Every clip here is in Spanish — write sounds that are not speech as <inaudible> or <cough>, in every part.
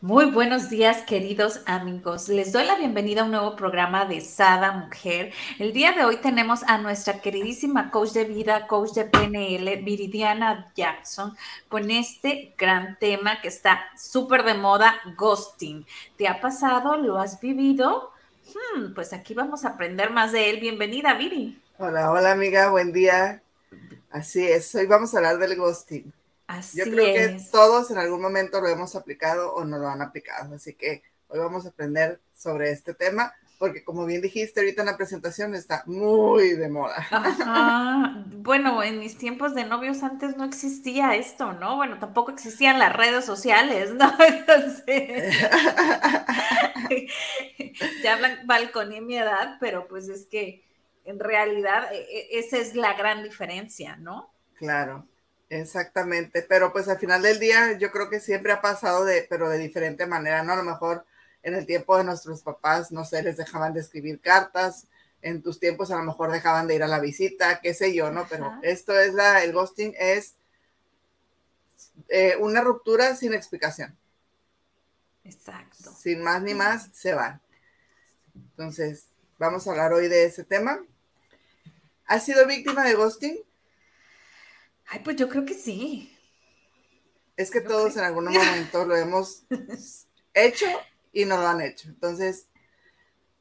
Muy buenos días, queridos amigos. Les doy la bienvenida a un nuevo programa de Sada Mujer. El día de hoy tenemos a nuestra queridísima coach de vida, coach de PNL, Viridiana Jackson, con este gran tema que está súper de moda, ghosting. ¿Te ha pasado? ¿Lo has vivido? Hmm, pues aquí vamos a aprender más de él. Bienvenida, Viri. Hola, hola amiga, buen día. Así es, hoy vamos a hablar del ghosting. Así Yo creo es. que todos en algún momento lo hemos aplicado o no lo han aplicado, así que hoy vamos a aprender sobre este tema, porque como bien dijiste ahorita en la presentación está muy de moda. Ajá. <laughs> Bueno, en mis tiempos de novios antes no existía esto, ¿no? Bueno, tampoco existían las redes sociales, ¿no? <laughs> Entonces, <laughs> ya hablan balconé mi edad, pero pues es que en realidad e- e- esa es la gran diferencia, ¿no? Claro, exactamente, pero pues al final del día yo creo que siempre ha pasado de, pero de diferente manera, ¿no? A lo mejor en el tiempo de nuestros papás, no sé, les dejaban de escribir cartas, en tus tiempos a lo mejor dejaban de ir a la visita, qué sé yo, ¿no? Pero Ajá. esto es la, el ghosting es eh, una ruptura sin explicación, Exacto. sin más ni más, se van. Entonces, vamos a hablar hoy de ese tema. ¿Has sido víctima de ghosting? Ay, pues yo creo que sí. Es que Yo todos creo. en algún <laughs> momento lo hemos hecho y no lo han hecho. Entonces,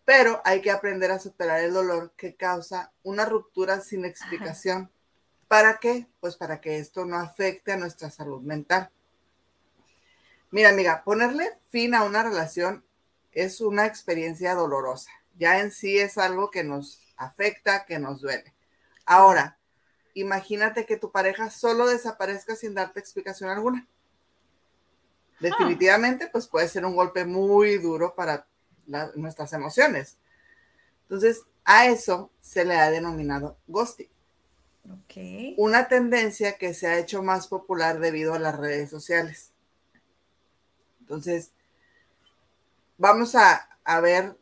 pero hay que aprender a superar el dolor que causa una ruptura sin explicación. ¿Para qué? Pues para que esto no afecte a nuestra salud mental. Mira, amiga, ponerle fin a una relación es una experiencia dolorosa. Ya en sí es algo que nos afecta, que nos duele. Ahora, imagínate que tu pareja solo desaparezca sin darte explicación alguna. Definitivamente, pues puede ser un golpe muy duro para la- nuestras emociones. Entonces, a eso se le ha denominado ghosting, Ok. una tendencia que se ha hecho más popular debido a las redes sociales. Entonces, vamos a, a ver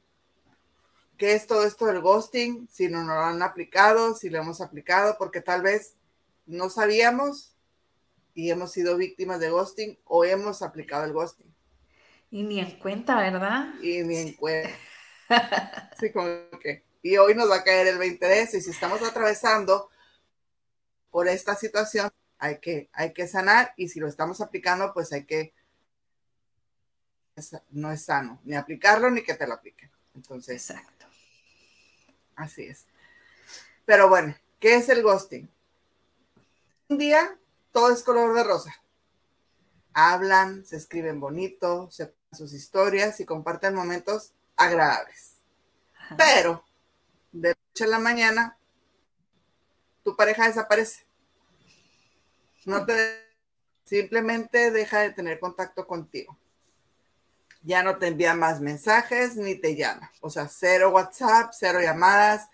qué es todo esto del ghosting, si no nos lo han aplicado, si lo hemos aplicado, porque tal vez no sabíamos y hemos sido víctimas de ghosting o hemos aplicado el ghosting Y ni en cuenta, ¿verdad? y ni en cuenta. <laughs> Sí, como que. Y hoy nos va a caer el 20 de eso. Y si estamos atravesando por esta situación, hay que, hay que sanar. Y si lo estamos aplicando, pues hay que. No es sano, ni aplicarlo ni que te lo apliquen. Entonces, Exacto. Así es. Pero bueno, ¿qué es el ghosting? Un día todo es color de rosa. Hablan, se escriben bonito, se sus historias y comparten momentos agradables. Ajá. Pero de la noche a la mañana, tu pareja desaparece. No te simplemente deja de tener contacto contigo. Ya no te envía más mensajes ni te llama. O sea, cero WhatsApp, cero llamadas,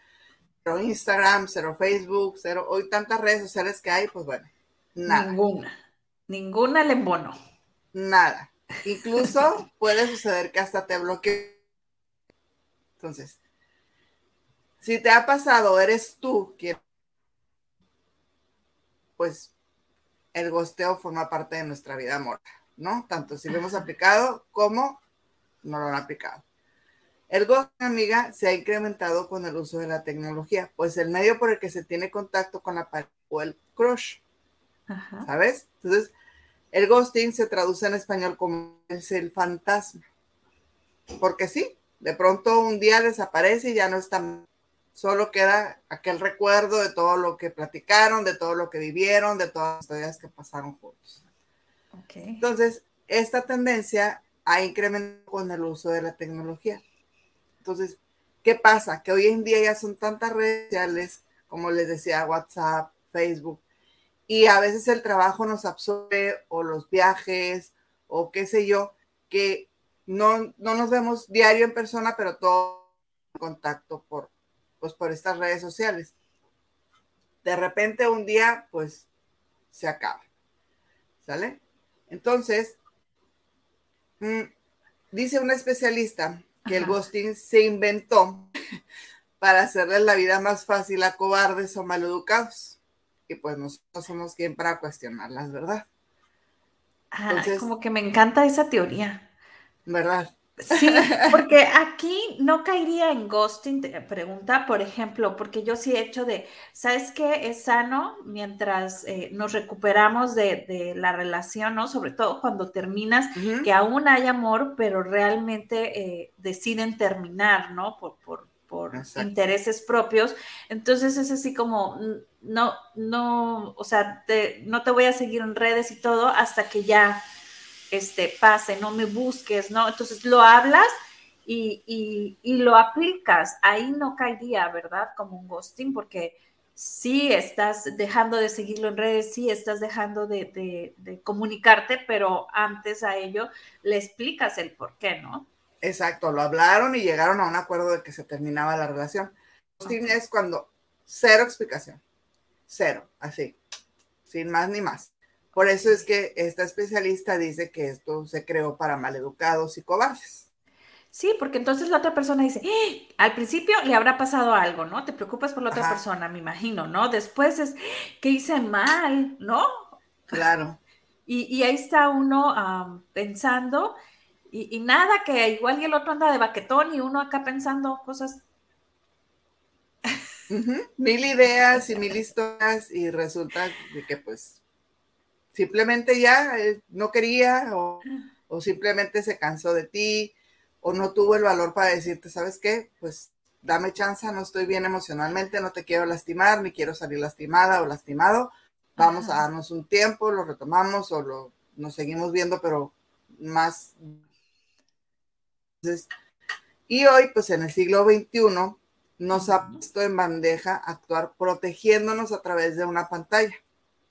cero Instagram, cero Facebook, cero. Hoy tantas redes sociales que hay, pues bueno, nada. Ninguna. Ninguna le embono. Nada. Incluso <laughs> puede suceder que hasta te bloquee. Entonces, si te ha pasado, eres tú quien, pues el gosteo forma parte de nuestra vida amorosa, ¿no? Tanto si lo hemos aplicado como no lo han aplicado. El ghosting, amiga, se ha incrementado con el uso de la tecnología, pues el medio por el que se tiene contacto con la pareja o el crush. Ajá. ¿sabes? Entonces, el ghosting se traduce en español como es el fantasma. Porque sí, de pronto un día desaparece y ya no está, solo queda aquel recuerdo de todo lo que platicaron, de todo lo que vivieron, de todas las historias que pasaron juntos. Entonces, esta tendencia ha incrementado con el uso de la tecnología. Entonces, ¿qué pasa? Que hoy en día ya son tantas redes sociales, como les decía, WhatsApp, Facebook, y a veces el trabajo nos absorbe o los viajes o qué sé yo, que no, no nos vemos diario en persona, pero todo en contacto por, pues, por estas redes sociales. De repente un día, pues, se acaba. ¿Sale? Entonces, mm, dice un especialista que el ghosting se inventó para hacerles la vida más fácil a cobardes o maleducados. Y pues nosotros somos quien para cuestionarlas, ¿verdad? Entonces, como que me encanta esa teoría. ¿Verdad? Sí, porque aquí no caería en ghosting, te pregunta, por ejemplo, porque yo sí he hecho de, ¿sabes qué? Es sano mientras eh, nos recuperamos de, la relación, ¿no? Sobre todo cuando terminas, que aún hay amor, pero realmente eh, deciden terminar, ¿no? Por, por, por intereses propios. Entonces es así como, no, no, o sea, no te voy a seguir en redes y todo hasta que ya este, pase, no me busques, ¿no? Entonces lo hablas y, lo aplicas. Ahí no caería, ¿verdad? Como un ghosting, porque sí estás dejando de seguirlo en redes, sí estás dejando de, comunicarte, pero antes a ello le explicas el por qué, ¿no? Exacto, lo hablaron y llegaron a un acuerdo de que se terminaba la relación. Ghosting es cuando cero explicación, cero, así, sin más ni más. Por eso es que esta especialista dice que esto se creó para maleducados y cobardes. Sí, porque entonces la otra persona dice, ¡Eh! al principio le habrá pasado algo, ¿no? Te preocupas por la otra persona, me imagino, ¿no? Después es, ¿qué hice mal? ¿No? Claro. <laughs> Y, ahí está uno pensando, y, nada, que igual y el otro anda de baquetón y uno acá pensando cosas. Mil ideas y mil historias y resulta de que pues simplemente ya eh, no quería o, simplemente se cansó de ti o no tuvo el valor para decirte, ¿sabes qué? Pues dame chance, no estoy bien emocionalmente, no te quiero lastimar, ni quiero salir lastimada o lastimado. Vamos a darnos un tiempo, lo retomamos o lo, nos seguimos viendo, pero más. y hoy, pues en el siglo XXI, nos ha puesto en bandeja actuar protegiéndonos a través de una pantalla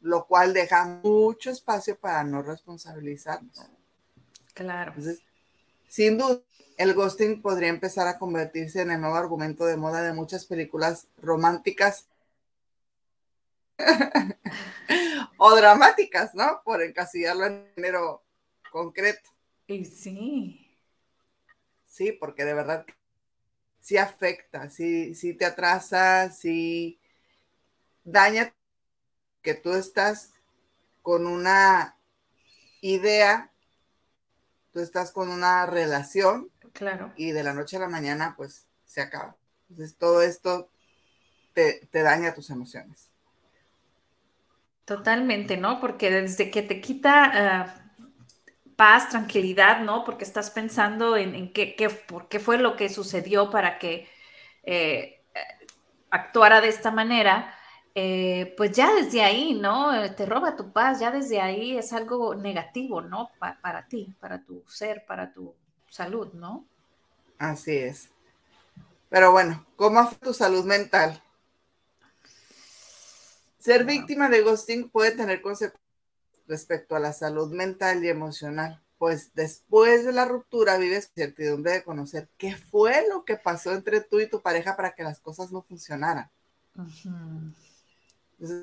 lo cual deja mucho espacio para no responsabilizarnos. Claro. Entonces, sin duda, el ghosting podría empezar a convertirse en el nuevo argumento de moda de muchas películas románticas <laughs> o dramáticas, ¿no? Por encasillarlo en género concreto. Y sí. Sí, porque de verdad sí afecta, sí, sí te atrasa, sí daña que tú estás con una idea, tú estás con una relación. Claro. Y de la noche a la mañana, pues se acaba. Entonces, todo esto te, daña tus emociones. Totalmente, ¿no? Porque desde que te quita ah, paz, tranquilidad, ¿no? Porque estás pensando en, qué, qué, por qué fue lo que sucedió para que eh, actuara de esta manera eh, pues ya desde ahí, ¿no? Eh, te roba tu paz, ya desde ahí es algo negativo, ¿no? para ti, para tu ser, para tu salud, ¿no? Así es. Pero bueno, ¿cómo afecta tu salud mental? Ser víctima de ghosting puede tener consecuencias respecto a la salud mental y emocional, pues después de la ruptura vives certidumbre de conocer qué fue lo que pasó entre tú y tu pareja para que las cosas no funcionaran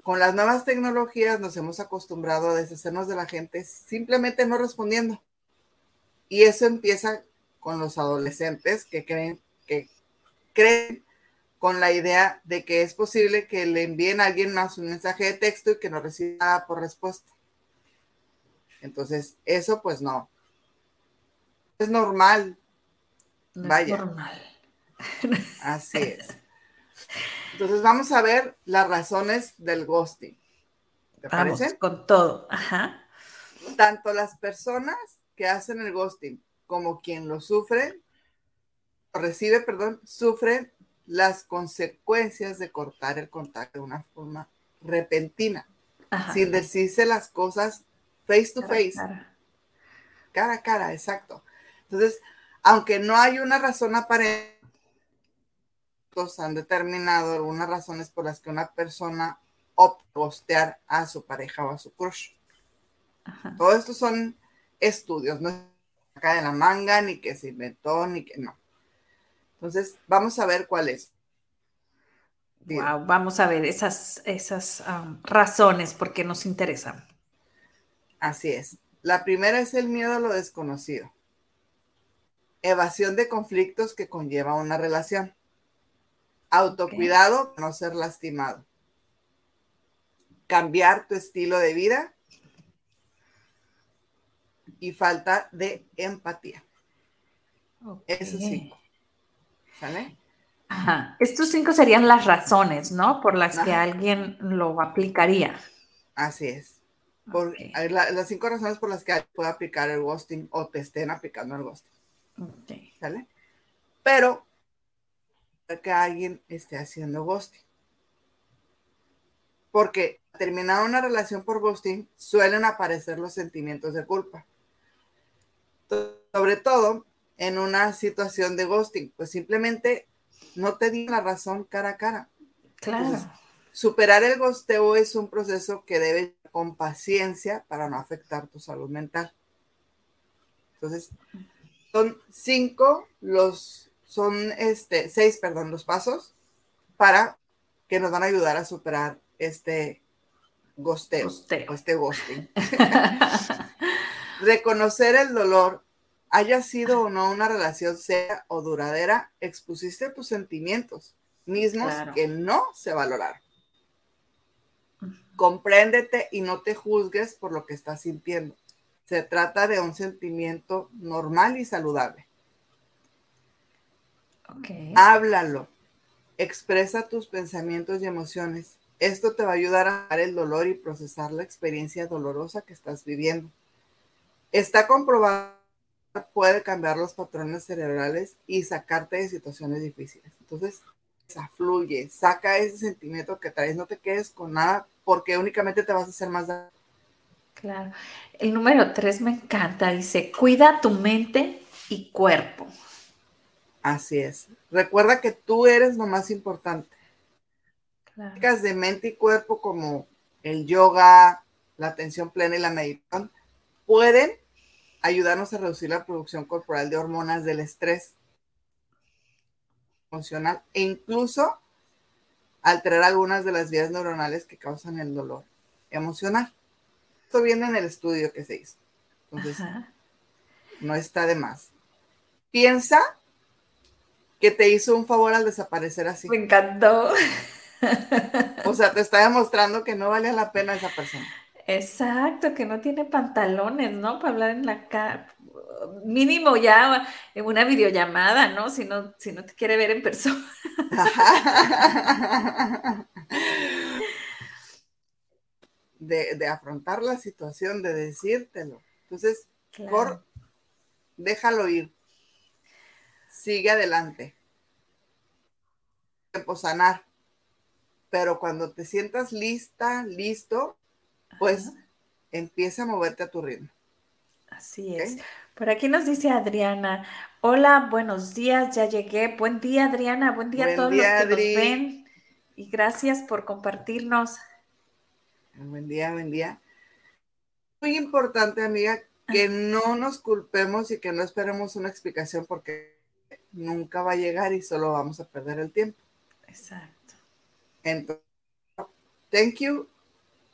con las nuevas tecnologías nos hemos acostumbrado a deshacernos de la gente simplemente no respondiendo. Y eso empieza con los adolescentes que creen que creen con la idea de que es posible que le envíen a alguien más un mensaje de texto y que no reciba nada por respuesta. Entonces, eso pues no. Es normal. Vaya. Es normal. Así es. <laughs> Entonces vamos a ver las razones del ghosting. ¿Te vamos, Con todo. Ajá. Tanto las personas que hacen el ghosting como quien lo sufre, recibe, perdón, sufren las consecuencias de cortar el contacto de una forma repentina, sin decirse las cosas face to face. cara a cara, exacto. Entonces, aunque no hay una razón aparente, han determinado algunas razones por las que una persona opta a a su pareja o a su crush. Todo esto son estudios, no acá de la manga, ni que se inventó, ni que no. Entonces, vamos a ver cuál es. Wow, vamos a ver esas, esas um, razones porque nos interesan. Así es. La primera es el miedo a lo desconocido. Evasión de conflictos que conlleva una relación. Autocuidado para no ser lastimado. Cambiar tu estilo de vida. Y falta de empatía. Eso sí. ¿Sale? Ajá. Estos cinco serían las razones, ¿no? Por las que alguien lo aplicaría. Así es. Por, las cinco razones por las que puede aplicar el ghosting o te estén aplicando el ghosting. ¿Sale? Pero que alguien esté haciendo ghosting. Porque terminar una relación por ghosting suelen aparecer los sentimientos de culpa. Sobre todo en una situación de ghosting, pues simplemente no te di la razón cara a cara. Claro. superar el ghosteo es un proceso que debe con paciencia para no afectar tu salud mental. Entonces, son cinco los, son este, seis, perdón, los pasos para que nos van a ayudar a superar este ghosteo, este ghosting. <laughs> Reconocer el dolor haya sido o no una relación sea o duradera, expusiste tus sentimientos mismos que no se valoraron. Compréndete y no te juzgues por lo que estás sintiendo. Se trata de un sentimiento normal y saludable. Háblalo. Expresa tus pensamientos y emociones. Esto te va a ayudar a dar el dolor y procesar la experiencia dolorosa que estás viviendo. Está comprobado puede cambiar los patrones cerebrales y sacarte de situaciones difíciles. Entonces, fluye, saca ese sentimiento que traes, no te quedes con nada porque únicamente te vas a hacer más daño. Claro. El número tres me encanta, dice, cuida tu mente y cuerpo. Así es. Recuerda que tú eres lo más importante. Claro. de mente y cuerpo como el yoga, la atención plena y la meditación pueden ayudarnos a reducir la producción corporal de hormonas del estrés emocional e incluso alterar algunas de las vías neuronales que causan el dolor emocional. Esto viene en el estudio que se hizo. Entonces, no está de más. Piensa que te hizo un favor al desaparecer así. Me encantó. O sea, te está demostrando que no vale la pena esa persona. Exacto, que no tiene pantalones, ¿no? Para hablar en la cara. Mínimo ya en una videollamada, ¿no? Si no, si no te quiere ver en persona. <laughs> De, afrontar la situación, de decírtelo. Entonces, por déjalo ir. Sigue adelante. Tiempo sanar. Pero cuando te sientas lista, listo, pues empieza a moverte a tu ritmo. Así es. Por aquí nos dice Adriana, hola, buenos días, ya llegué. Buen día, Adriana, buen día a todos los que nos ven. Y gracias por compartirnos. Buen día, buen día. Muy importante, amiga, que no nos culpemos y que no esperemos una explicación porque nunca va a llegar y solo vamos a perder el tiempo. Exacto. Entonces, thank you.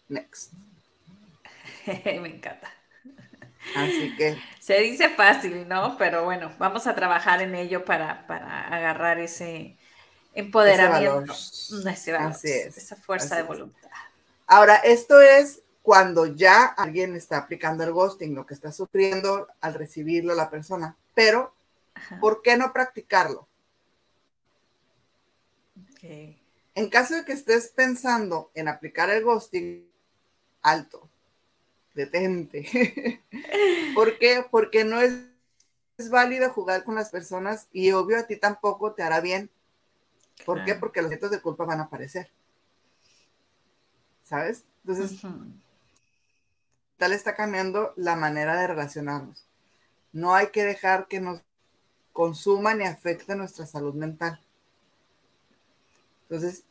Next. <laughs> Me encanta. Así que. Se dice fácil, ¿no? Pero bueno, vamos a trabajar en ello para, agarrar ese empoderamiento. esa fuerza de voluntad. Ahora, esto es cuando ya alguien está aplicando el ghosting, lo que está sufriendo al recibirlo la persona. Pero, ¿por qué no practicarlo? En caso de que estés pensando en aplicar el ghosting, alto, detente. <laughs> ¿Por qué? Porque no es, válido jugar con las personas y obvio a ti tampoco te hará bien. ¿Por qué? Porque los actos de culpa van a aparecer. ¿Sabes? Entonces, tal está cambiando la manera de relacionarnos. No hay que dejar que nos consuma ni afecte nuestra salud mental. Entonces,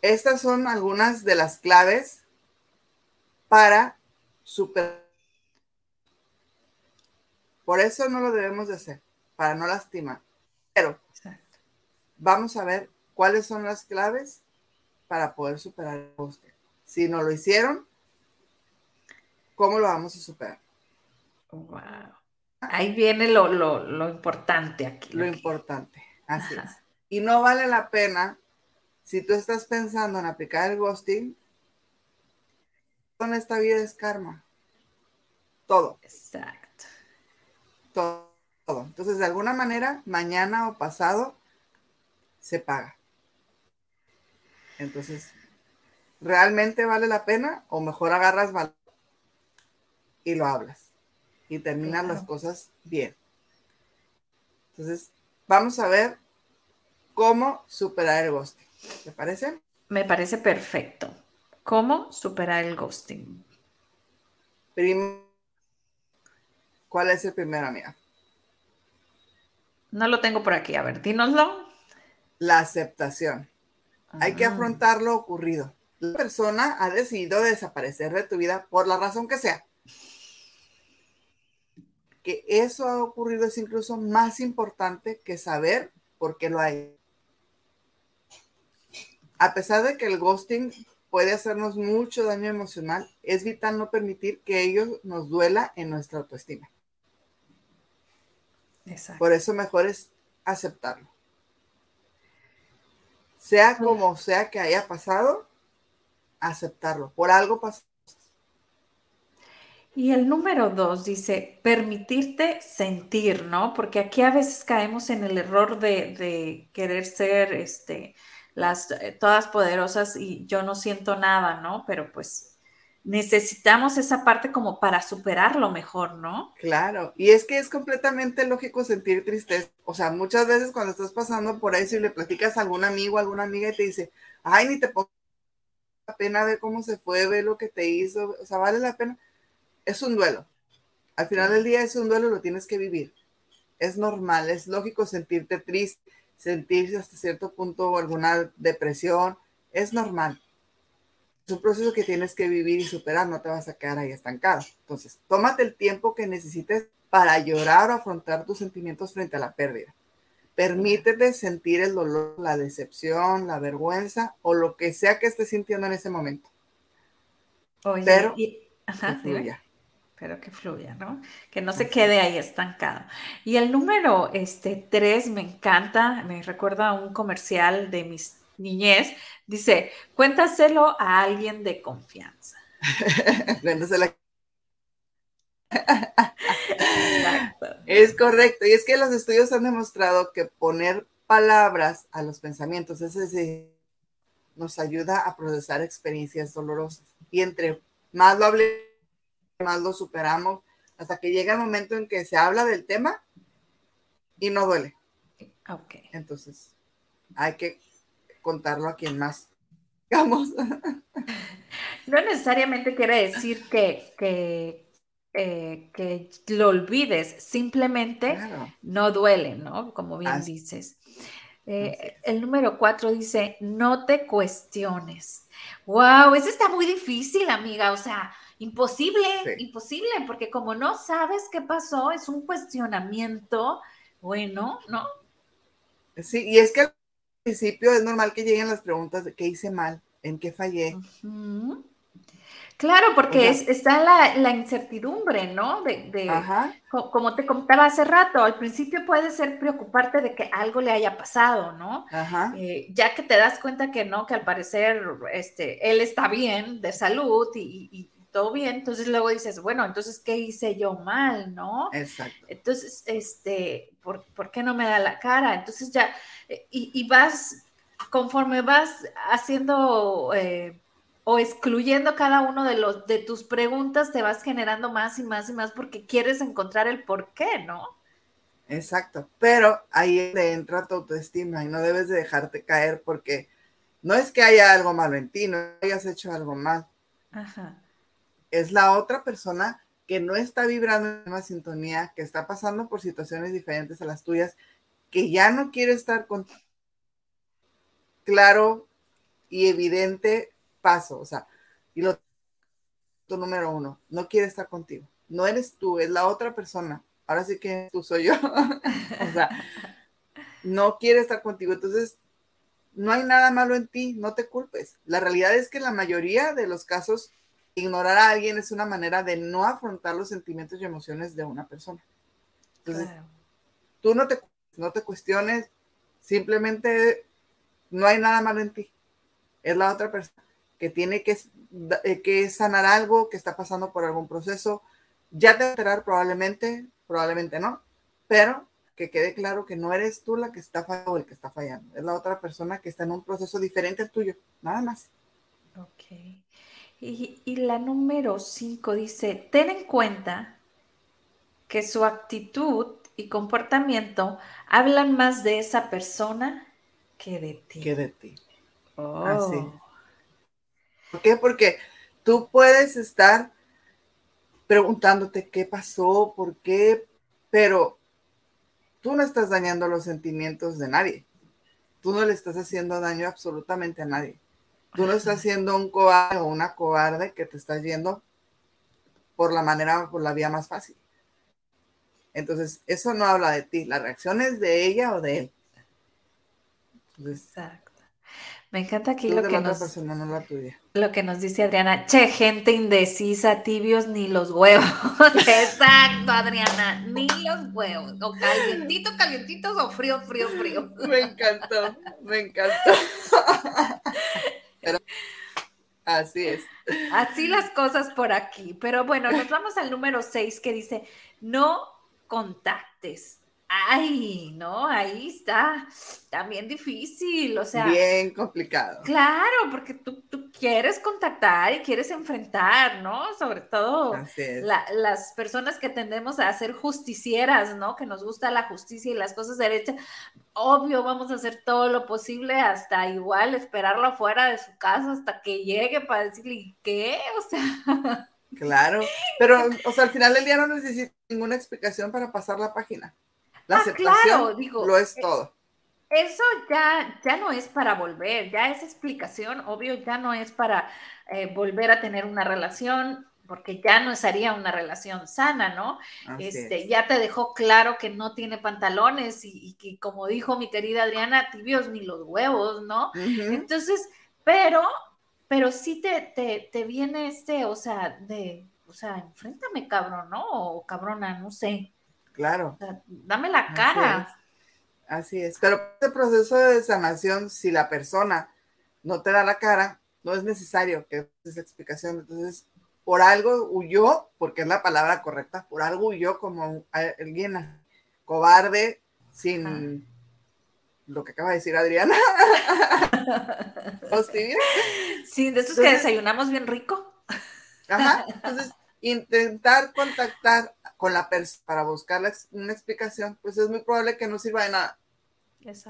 estas son algunas de las claves para super Por eso no lo debemos de hacer, para no lastimar. Pero vamos a ver cuáles son las claves para poder superar el ghosting. Si no lo hicieron, ¿cómo lo vamos a superar? Wow. Ahí viene lo, importante aquí. Lo importante, así es. Y no vale la pena, si tú estás pensando en aplicar el ghosting, con esta vida es karma. Todo. Exacto. Todo. Entonces, de alguna manera, mañana o pasado, se paga. Entonces, ¿realmente vale la pena? O mejor agarras valor y lo hablas y terminan las cosas bien. Entonces, vamos a ver cómo superar el ghosting. ¿Te parece? Me parece perfecto. ¿Cómo superar el ghosting? ¿Cuál es el primero, amiga? No lo tengo por aquí. A ver, dínoslo. La aceptación. Hay que ah. afrontar lo ocurrido. La persona ha decidido desaparecer de tu vida por la razón que sea. Que eso ha ocurrido es incluso más importante que saber por qué lo hay. A pesar de que el ghosting puede hacernos mucho daño emocional, es vital no permitir que ello nos duela en nuestra autoestima. Por eso mejor es aceptarlo. Sea como sea que haya pasado, aceptarlo. Por algo pasó. Y el número dos dice, permitirte sentir, ¿no? Porque aquí a veces caemos en el error de, querer ser este, las eh, todas poderosas y yo no siento nada, ¿no? Pero pues necesitamos esa parte como para superarlo mejor, ¿no? Claro, y es que es completamente lógico sentir tristeza. O sea, muchas veces cuando estás pasando por eso y le platicas a algún amigo, alguna amiga y te dice, ay, ni te pongo la pena ver cómo se fue, ver lo que te hizo, o sea, vale la pena. Es un duelo. Al final del día es un duelo, lo tienes que vivir. Es normal, es lógico sentirte triste, sentirse hasta cierto punto alguna depresión, es normal es un proceso que tienes que vivir y superar, no te vas a quedar ahí estancado. Entonces, tómate el tiempo que necesites para llorar o afrontar tus sentimientos frente a la pérdida. Permítete sentir el dolor, la decepción, la vergüenza o lo que sea que estés sintiendo en ese momento. Oye, pero que fluya. Pero que fluya, ¿no? Que no se quede ahí estancado. Y el número este, tres me encanta, me recuerda a un comercial de mis niñez, dice, cuéntaselo a alguien de confianza. <laughs> Cuéntaselo. es correcto. Y es que los estudios han demostrado que poner palabras a los pensamientos, es decir, nos ayuda a procesar experiencias dolorosas. Y entre más lo hablemos, más lo superamos, hasta que llega el momento en que se habla del tema y no duele. Ok. Entonces, hay que contarlo a quien más, digamos. <laughs> No necesariamente quiere decir que, que, eh, que lo olvides, simplemente no duele, ¿no? Como bien dices. Eh, el número cuatro dice, no te cuestiones. Wow, eso está muy difícil, amiga. O sea, imposible, imposible, porque como no sabes qué pasó, es un cuestionamiento bueno, ¿no? Sí, y es que principio es normal que lleguen las preguntas de qué hice mal, en qué fallé. Claro, porque está la, incertidumbre, ¿no? De, como te contaba hace rato, al principio puede ser preocuparte de que algo le haya pasado, ¿no? Eh, ya que te das cuenta que no, que al parecer este, él está bien de salud y, todo bien, entonces luego dices, bueno, entonces, ¿qué hice yo mal, no? Exacto. Entonces, este, ¿por, ¿por qué no me da la cara? Entonces ya, eh, y, vas, conforme vas haciendo eh, o excluyendo cada uno de, los, de tus preguntas, te vas generando más y más y más porque quieres encontrar el por qué, ¿no? Exacto, pero ahí entra tu autoestima y no debes de dejarte caer porque no es que haya algo malo en ti, no hayas hecho algo mal. Ajá es la otra persona que no está vibrando en la misma sintonía, que está pasando por situaciones diferentes a las tuyas, que ya no quiere estar con claro y evidente paso, o sea, y lo número uno, no quiere estar contigo, no eres tú, es la otra persona ahora sí que tú soy yo. <laughs> o sea, no quiere estar contigo. Entonces, no hay nada malo en ti, no te culpes. La realidad es que la mayoría de los casos, ignorar a alguien es una manera de no afrontar los sentimientos y emociones de una persona. Entonces, tú no te, no te cuestiones, simplemente no hay nada malo en ti. Es la otra persona que tiene que, eh, que sanar algo, que está pasando por algún proceso. Ya te enterar probablemente, probablemente no, pero que quede claro que no eres tú la que está fallando o el que está fallando, es la otra persona que está en un proceso diferente al tuyo, nada más. Ok. Y, y la número cinco dice, ten en cuenta que su actitud y comportamiento hablan más de esa persona que de ti. Que de ti. Oh. Así. ¿Por qué? Porque tú puedes estar preguntándote qué pasó, por qué, pero tú no estás dañando los sentimientos de nadie. Tú no le estás haciendo daño absolutamente a nadie. Tú no estás siendo un cobarde o una cobarde que te estás yendo por la manera, por la vía más fácil. Entonces, eso no habla de ti. La reacción es de ella o de él. Exacto. Me encanta aquí lo que, nos, persona, no la tuya. lo que nos dice Adriana. Che, gente indecisa, tibios ni los huevos. <laughs> Exacto, Adriana, ni los huevos. O calientitos, calientitos o frío, frío, frío. Me encantó, me encantó. <laughs> Pero así es. Así las cosas por aquí. Pero bueno, nos vamos al número 6 que dice, no contactes Ay, no, ahí está también difícil, o sea. Bien complicado. Claro, porque tú, quieres contactar y quieres enfrentar, ¿no? Sobre todo las personas que tendemos a ser justicieras, ¿no? Que nos gusta la justicia y las cosas derechas. Obvio, vamos a hacer todo lo posible hasta igual esperarlo afuera de su casa hasta que llegue para decirle, ¿qué? O sea. Claro, <laughs> pero, o sea, al final del día no necesita ninguna explicación para pasar la página. La ah, aceptación digo, lo es eh, todo. Eso ya, ya no es para volver, ya esa explicación, obvio, ya no es para eh, volver a tener una relación, porque ya no sería una relación sana, ¿no? este, ya te dejó claro que no tiene pantalones y, que, como dijo mi querida Adriana, tibios ni los huevos, ¿no? Entonces, pero, pero sí te, te, te, viene este, o sea, de, o sea, enfréntame, cabrón, ¿no? O cabrona, no sé. Claro. dame la cara. Así es. Pero este proceso de sanación, si la persona no te da la cara, no es necesario que esa explicación. Entonces, por algo huyó, porque es la palabra correcta, por algo huyó como alguien cobarde, sin lo que acaba de decir Adriana. <laughs> sí, de esos que desayunamos bien rico. Ajá. Entonces, intentar contactar con la persona para buscar una explicación, pues es muy probable que no sirva de nada.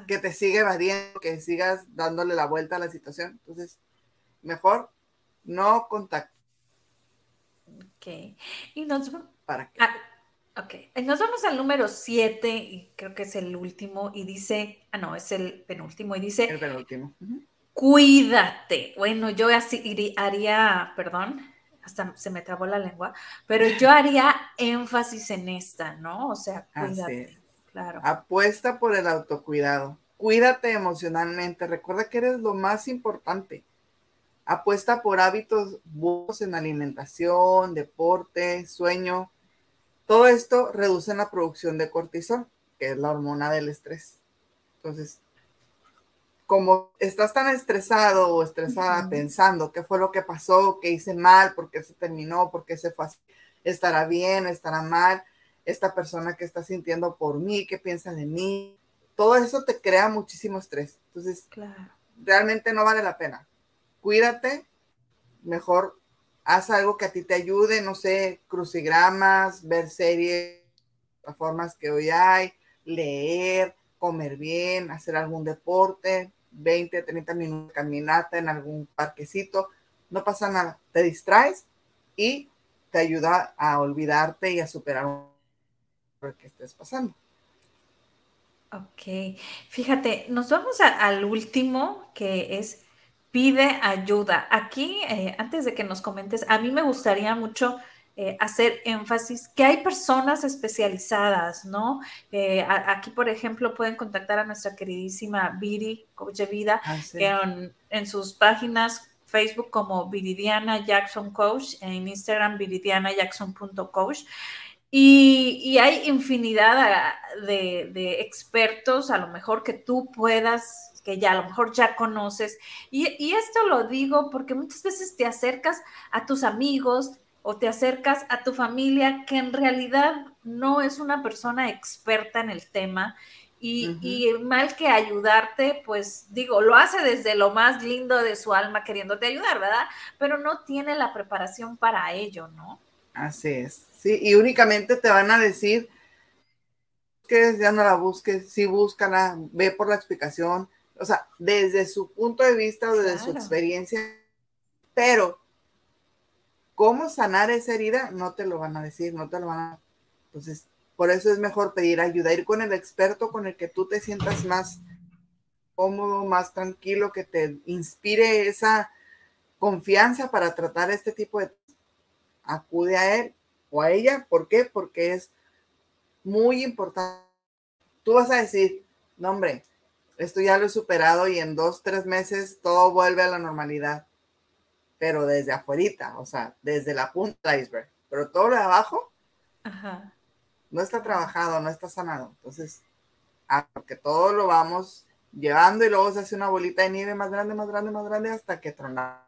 Que te siga evadiendo, que sigas dándole la vuelta a la situación. Entonces, mejor no contactar. Ok. Y nos, ¿Para qué? Ah, ok. Nos vamos al número 7, y creo que es el último, y dice, ah, no, es el penúltimo, y dice... El penúltimo. Cuídate. Bueno, yo así haría, perdón, hasta se me trabó la lengua, pero yo haría énfasis en esta, ¿no? O sea, cuídate. Claro. Apuesta por el autocuidado. Cuídate emocionalmente. Recuerda que eres lo más importante. Apuesta por hábitos buenos en alimentación, deporte, sueño. Todo esto reduce la producción de cortisol, que es la hormona del estrés. Entonces, como estás tan estresado o estresada pensando qué fue lo que pasó, qué hice mal, por qué se terminó, por qué se fue así, estará bien, estará mal, esta persona que está sintiendo por mí, qué piensa de mí, todo eso te crea muchísimo estrés. Entonces, realmente no vale la pena. Cuídate, mejor haz algo que a ti te ayude, no sé, crucigramas, ver series, formas que hoy hay, leer, comer bien, hacer algún deporte, 20, 30 minutos de caminata en algún parquecito, no pasa nada, te distraes y te ayuda a olvidarte y a superar lo que estés pasando. Ok, fíjate, nos vamos al último que es pide ayuda. Aquí, eh, antes de que nos comentes, a mí me gustaría mucho eh, hacer énfasis que hay personas especializadas, ¿no? Eh, aquí, por ejemplo, pueden contactar a nuestra queridísima Viri, coach de vida, ah, en, en, sus páginas Facebook como Viridiana Jackson Coach, en Instagram viridianajackson.coach. Y, y, hay infinidad de, de, expertos, a lo mejor que tú puedas, que ya a lo mejor ya conoces. Y, y, esto lo digo porque muchas veces te acercas a tus amigos o te acercas a tu familia que en realidad no es una persona experta en el tema y, mal que ayudarte, pues digo, lo hace desde lo más lindo de su alma queriéndote ayudar, ¿verdad? Pero no tiene la preparación para ello, ¿no? Así es, sí, y únicamente te van a decir que ya no la busques, sí búscala, ve por la explicación, o sea, desde su punto de vista o desde su experiencia, pero cómo sanar esa herida no te lo van a decir, no te lo van a... Entonces, por eso es mejor pedir ayuda, ir con el experto con el que tú te sientas más cómodo, más tranquilo, que te inspire esa confianza para tratar este tipo de... Acude a él o a ella. ¿Por qué? Porque es muy importante. Tú vas a decir, no hombre, esto ya lo he superado y en dos, tres meses todo vuelve a la normalidad. Pero desde afuera, o sea, desde la punta del iceberg. Pero todo lo de abajo, Ajá no está trabajado, no está sanado. Entonces, porque todo lo vamos llevando y luego se hace una bolita de nieve más grande, más grande, más grande hasta que trona.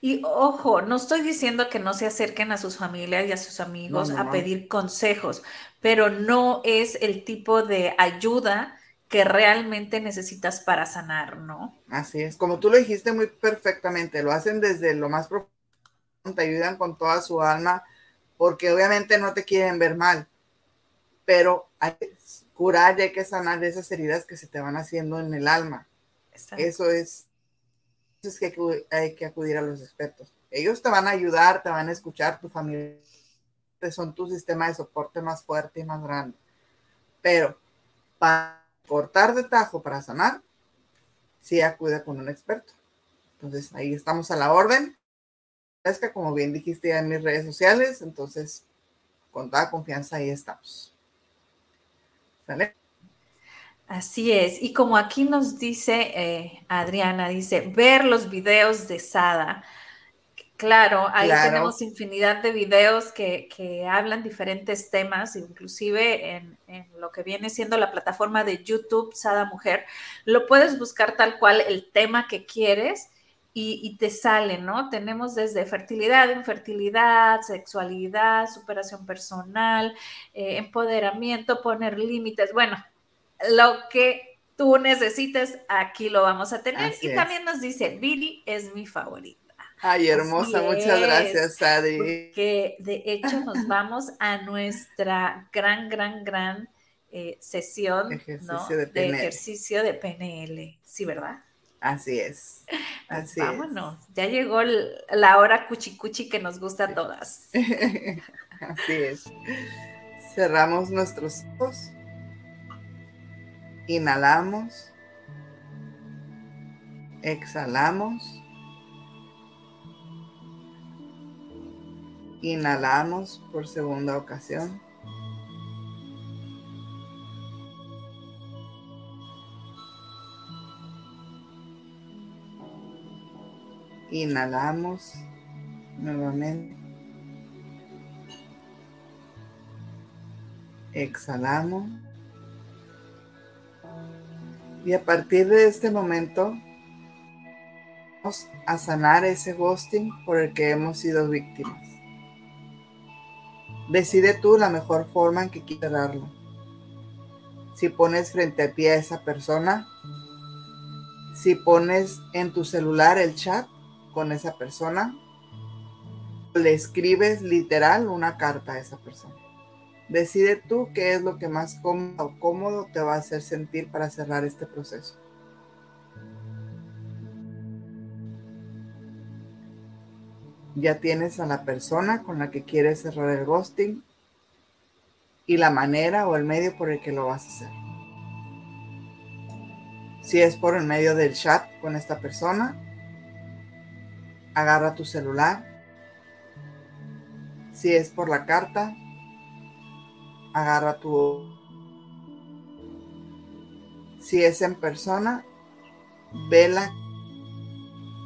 Y ojo, no estoy diciendo que no se acerquen a sus familias y a sus amigos a pedir consejos, pero no es el tipo de ayuda que realmente necesitas para sanar, ¿no? Así es, como tú lo dijiste muy perfectamente, lo hacen desde lo más profundo, te ayudan con toda su alma, porque obviamente no te quieren ver mal, pero hay que curar y hay que sanar esas heridas que se te van haciendo en el alma. Eso es, es que hay que acudir a los expertos. Ellos te van a ayudar, te van a escuchar, tu familia son tu sistema de soporte más fuerte y más grande. Pero para cortar de tajo, para sanar, sí acude con un experto. Entonces ahí estamos a la orden. Como bien dijiste ya en mis redes sociales, entonces con toda confianza ahí estamos. Así es. Y como aquí nos dice eh, Adriana, dice, ver los videos de Sada. Claro, ahí tenemos infinidad de videos que, hablan diferentes temas, inclusive en, lo que viene siendo la plataforma de YouTube Sada Mujer. Lo puedes buscar tal cual el tema que quieres y, te sale, ¿no? Tenemos desde fertilidad, infertilidad, sexualidad, superación personal, eh, empoderamiento, poner límites, bueno, lo que tú necesites, aquí lo vamos a tener. y también nos dice, Billy es mi favorita. Ay, hermosa, muchas gracias, Adi. Que de hecho nos vamos a nuestra gran, gran, gran eh, sesión de, de ejercicio de PNL. Sí, ¿verdad? Así es. Así Vámonos. Ya llegó la hora cuchicuchi que nos gusta a todas. <laughs> Así es. Cerramos nuestros ojos. Inhalamos. Exhalamos. Inhalamos por segunda ocasión. Inhalamos nuevamente. Exhalamos. Y a partir de este momento, vamos a sanar ese ghosting por el que hemos sido víctimas. Decide tú la mejor forma en que quieras darlo. Si pones frente a ti a esa persona, si pones en tu celular el chat, con esa persona, le escribes literal una carta a esa persona. Decide tú qué es lo que más cómodo te va a hacer sentir para cerrar este proceso. Ya tienes a la persona con la que quieres cerrar el ghosting y la manera o el medio por el que lo vas a hacer. Si es por el medio del chat con esta persona, agarra tu celular, Si es por la carta, agarra tu... Si es en persona, vela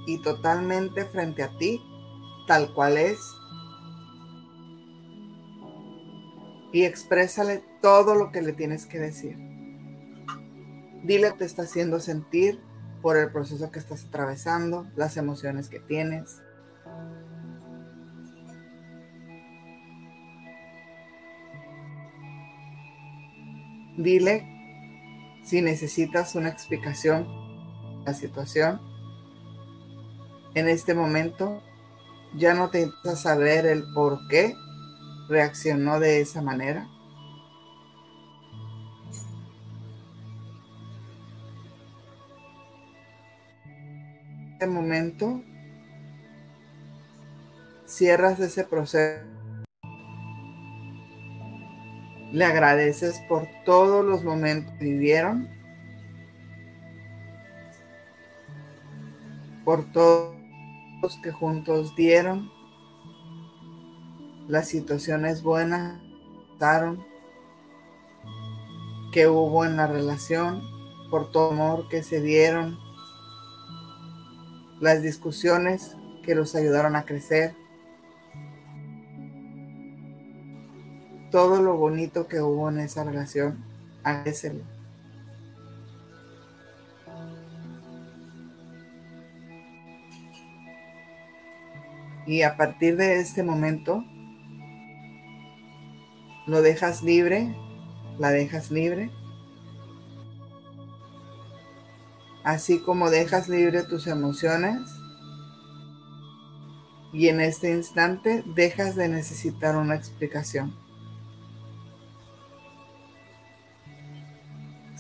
y totalmente frente a ti, tal cual es. Y exprésale todo lo que le tienes que decir. Dile que te está haciendo sentir por el proceso que estás atravesando, las emociones que tienes. Dile si necesitas una explicación la situación. En este momento ya no te interesa saber el por qué reaccionó de esa manera. En este momento cierras ese proceso. Le agradeces por todos los momentos que vivieron, por todos los que juntos dieron, las situaciones buenas que hubo en la relación, por todo amor que se dieron, las discusiones que los ayudaron a crecer. Todo lo bonito que hubo en esa relación, agradecelo. Y a partir de este momento, lo dejas libre, la dejas libre. Así como dejas libre tus emociones. Y en este instante dejas de necesitar una explicación.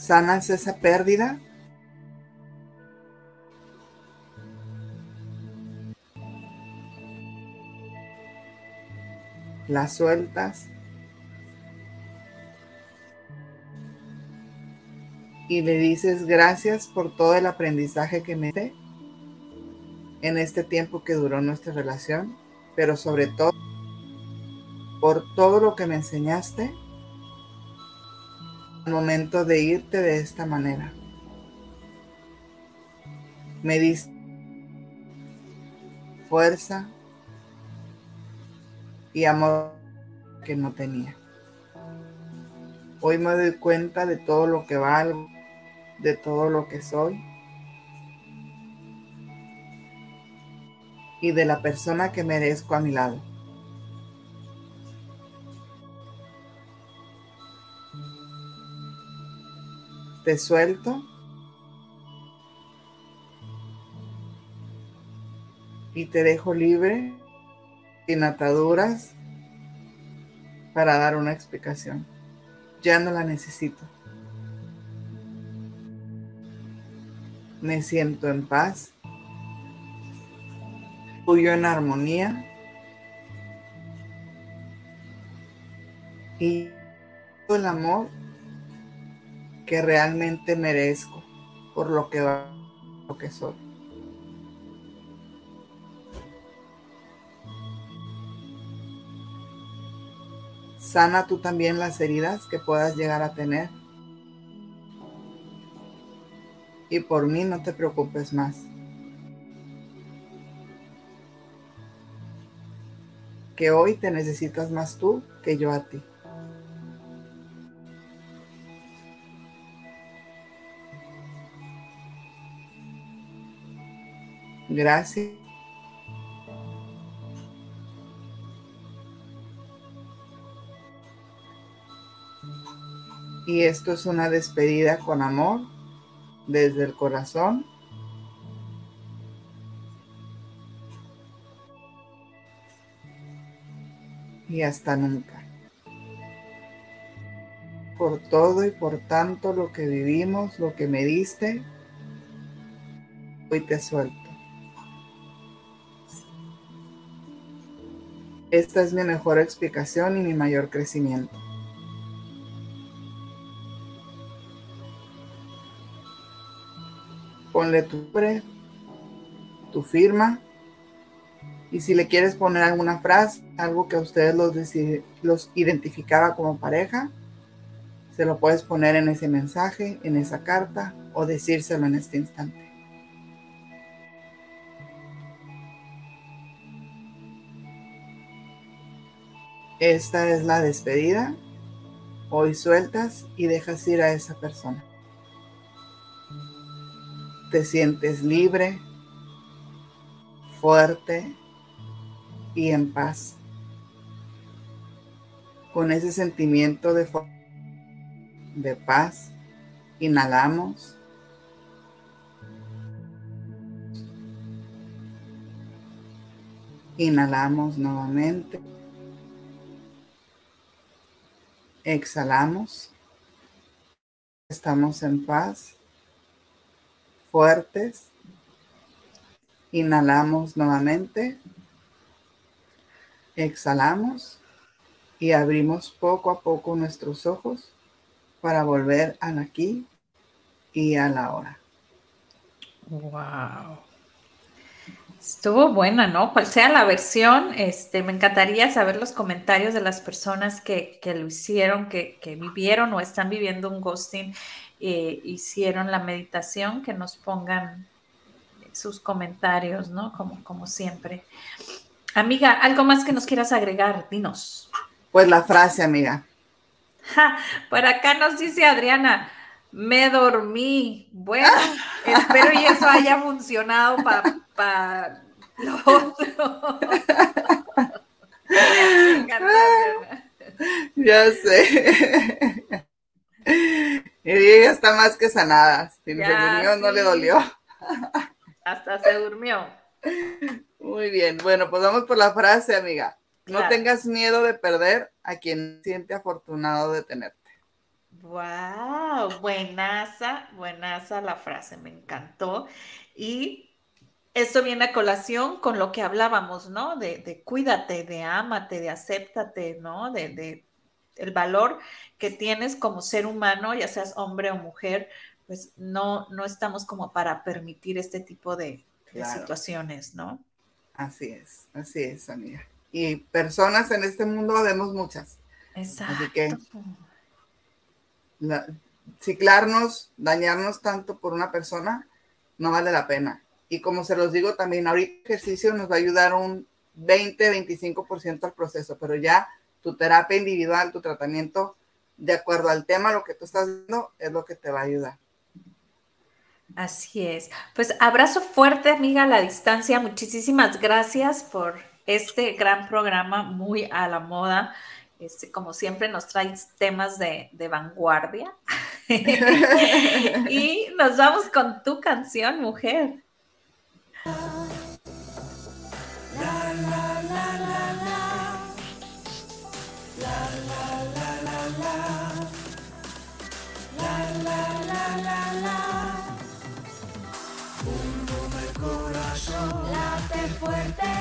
sanas esa pérdida. La sueltas. Y le dices gracias por todo el aprendizaje que me dé en este tiempo que duró nuestra relación, pero sobre todo por todo lo que me enseñaste momento de irte de esta manera. Me diste fuerza y amor que no tenía. Hoy me doy cuenta de todo lo que valgo, de todo lo que soy y de la persona que merezco a mi lado. te suelto. Y te dejo libre, sin ataduras, para dar una explicación. Ya no la necesito. Me siento en paz, fluyo en armonía y el amor que realmente merezco por lo que, lo que soy. Sana tú también las heridas que puedas llegar a tener. Y por mí no te preocupes más. Que hoy te necesitas más tú que yo a ti. Gracias. Y esto es una despedida con amor desde el corazón. Y hasta nunca. Por todo y por tanto lo que vivimos, lo que me diste, hoy te suelto. Esta es mi mejor explicación y mi mayor crecimiento. Ponle tu nombre, tu firma Y si le quieres poner alguna frase, algo que a ustedes los, los identificaba como pareja, se lo puedes poner en ese mensaje, en esa carta o decírselo en este instante. Esta es la despedida. Hoy sueltas y dejas ir a esa persona. Te sientes libre, fuerte y en paz. Con ese sentimiento de, de paz, inhalamos. Inhalamos nuevamente. Exhalamos. Estamos en paz, fuertes. Inhalamos nuevamente. Exhalamos y abrimos poco a poco nuestros ojos para volver al aquí y a la hora. Wow. Estuvo buena, ¿no? Cual sea la versión, este, me encantaría saber los comentarios de las personas que, lo hicieron, que, vivieron o están viviendo un ghosting, eh, hicieron la meditación, que nos pongan sus comentarios, ¿no? Como, como siempre. Amiga, ¿algo más que nos quieras agregar? Dinos. Pues la frase, amiga. por acá nos dice Adriana, me dormí. Bueno, <laughs> espero y eso haya funcionado para para lo otro. <laughs> ya sé. Y ella está más que sanada. Si durmió, no le dolió. Hasta se durmió. Muy bien. Bueno, pues vamos por la frase, amiga. No tengas miedo de perder a quien siente afortunado de tenerte. Wow, buenaza, buenaza la frase, me encantó. Y esto viene a colación con lo que hablábamos, ¿no? De, cuídate, de ámate, de acéptate, ¿no? De, el valor que tienes como ser humano, ya seas hombre o mujer, pues no, no estamos como para permitir este tipo de, situaciones, ¿no? Así es, así es, amiga. Y personas en este mundo vemos muchas. Exacto. Así que ciclarnos, dañarnos tanto por una persona, no vale la pena. Y como se los digo también, ahorita el ejercicio nos va a ayudar un 20-25% al proceso, pero ya tu terapia individual, tu tratamiento, de acuerdo al tema, lo que tú estás viendo, es lo que te va a ayudar. Así es. Pues abrazo fuerte, amiga, a la distancia. Muchísimas gracias por este gran programa muy a la moda. Este, como siempre nos traes temas de, de vanguardia. <laughs> y nos vamos con tu canción, mujer. Fuerte,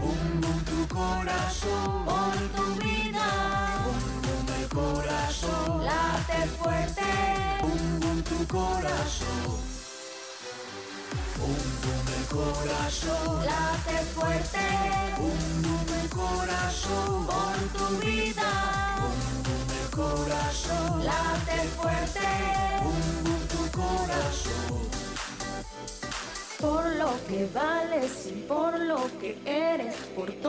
bum tu corazón, por tu vida, bum el corazón, late fuerte, bum tu corazón. Bum el corazón, late fuerte, bum el corazón, por tu vida, bum el corazón, late fuerte, bum tu corazón. Por lo que vales y por lo que eres, por todo